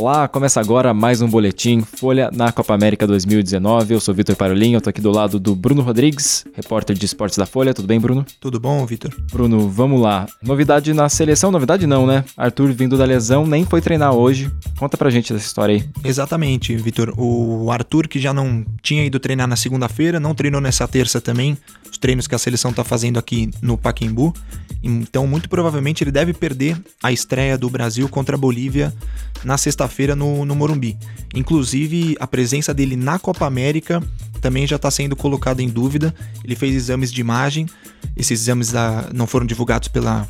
Olá, começa agora mais um boletim Folha na Copa América 2019. Eu sou Vitor Parolin, eu tô aqui do lado do Bruno Rodrigues, repórter de esportes da Folha. Tudo bem, Bruno? Tudo bom, Vitor? Bruno, vamos lá. Novidade na seleção, novidade não, né? Arthur vindo da lesão, nem foi treinar hoje. Conta pra gente dessa história aí. Exatamente, Vitor. O Arthur, que já não tinha ido treinar na segunda-feira, não treinou nessa terça também, os treinos que a seleção tá fazendo aqui no Paquembu. Então, muito provavelmente, ele deve perder a estreia do Brasil contra a Bolívia na sexta-feira no, no Morumbi. Inclusive, a presença dele na Copa América também já está sendo colocada em dúvida. Ele fez exames de imagem, esses exames da, não foram divulgados pela,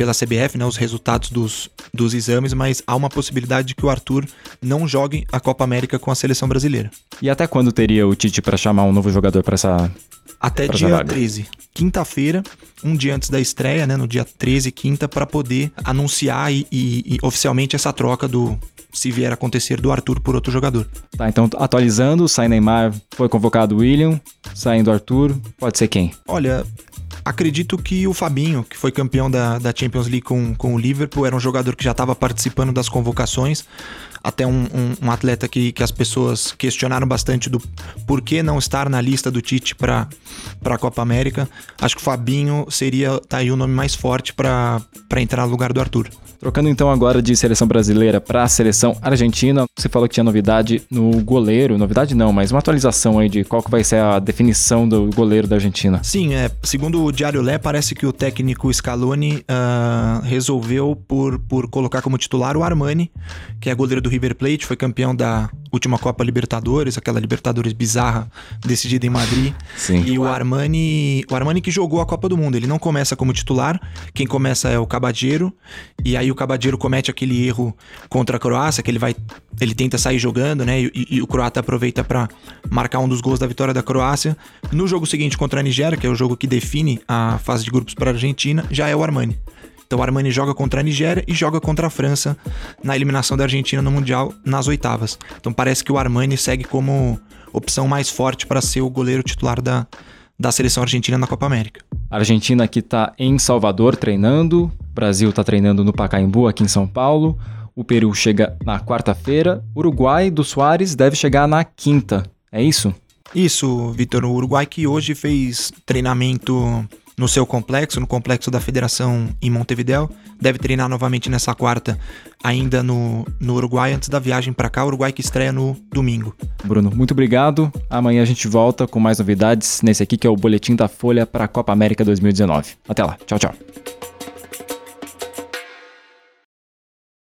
pela CBF, né, os resultados dos, dos exames, mas há uma possibilidade de que o Arthur não jogue a Copa América com a seleção brasileira. E até quando teria o Tite para chamar um novo jogador para essa até dia vaga. 13. Quinta-feira, um dia antes da estreia, né? No dia 13, quinta, para poder anunciar e, e, e, oficialmente essa troca do. Se vier a acontecer do Arthur por outro jogador. Tá, então atualizando, sai Neymar, foi convocado o William, saindo Arthur, pode ser quem? Olha, acredito que o Fabinho, que foi campeão da, da Champions League com, com o Liverpool, era um jogador que já estava participando das convocações até um, um, um, atleta que, que as pessoas questionaram bastante do porquê não estar na lista do Tite para a Copa América. Acho que o Fabinho seria tá aí o nome mais forte para entrar no lugar do Arthur. Trocando então agora de seleção brasileira para a seleção argentina, você falou que tinha novidade no goleiro, novidade não, mas uma atualização aí de qual que vai ser a definição do goleiro da Argentina. Sim, é, segundo o Diário Lé, parece que o técnico Scaloni uh, resolveu por, por colocar como titular o Armani, que é goleiro do River Plate, foi campeão da última Copa Libertadores, aquela Libertadores bizarra decidida em Madrid. Sim. E o Armani, o Armani que jogou a Copa do Mundo, ele não começa como titular, quem começa é o Cabadeiro, e aí o Cabadeiro comete aquele erro contra a Croácia, que ele vai ele tenta sair jogando, né? E, e o croata aproveita para marcar um dos gols da vitória da Croácia. No jogo seguinte contra a Nigéria, que é o jogo que define a fase de grupos para a Argentina, já é o Armani. Então o Armani joga contra a Nigéria e joga contra a França na eliminação da Argentina no Mundial nas oitavas. Então parece que o Armani segue como opção mais forte para ser o goleiro titular da, da seleção argentina na Copa América. A Argentina que está em Salvador treinando, o Brasil está treinando no Pacaembu aqui em São Paulo. O Peru chega na quarta-feira. Uruguai do Soares deve chegar na quinta. É isso? Isso, Vitor. O Uruguai que hoje fez treinamento no seu complexo, no complexo da federação em Montevideo. Deve treinar novamente nessa quarta, ainda no, no Uruguai, antes da viagem para cá. Uruguai que estreia no domingo. Bruno, muito obrigado. Amanhã a gente volta com mais novidades nesse aqui que é o Boletim da Folha para a Copa América 2019. Até lá. Tchau, tchau.